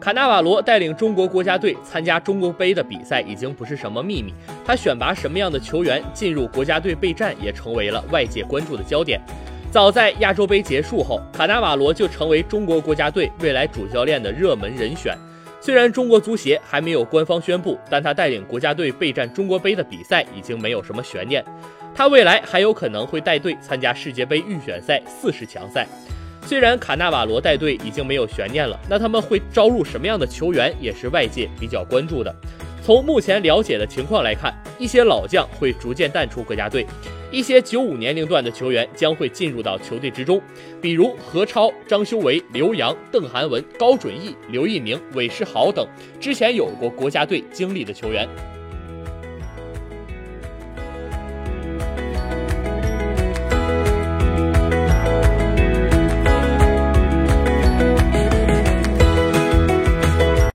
卡纳瓦罗带领中国国家队参加中国杯的比赛已经不是什么秘密，他选拔什么样的球员进入国家队备战也成为了外界关注的焦点。早在亚洲杯结束后，卡纳瓦罗就成为中国国家队未来主教练的热门人选。虽然中国足协还没有官方宣布，但他带领国家队备战中国杯的比赛已经没有什么悬念。他未来还有可能会带队参加世界杯预选赛四十强赛。虽然卡纳瓦罗带队已经没有悬念了，那他们会招入什么样的球员也是外界比较关注的。从目前了解的情况来看，一些老将会逐渐淡出国家队，一些九五年龄段的球员将会进入到球队之中，比如何超、张修维、刘洋、邓涵文、高准翼、刘一鸣、韦世豪等之前有过国家队经历的球员。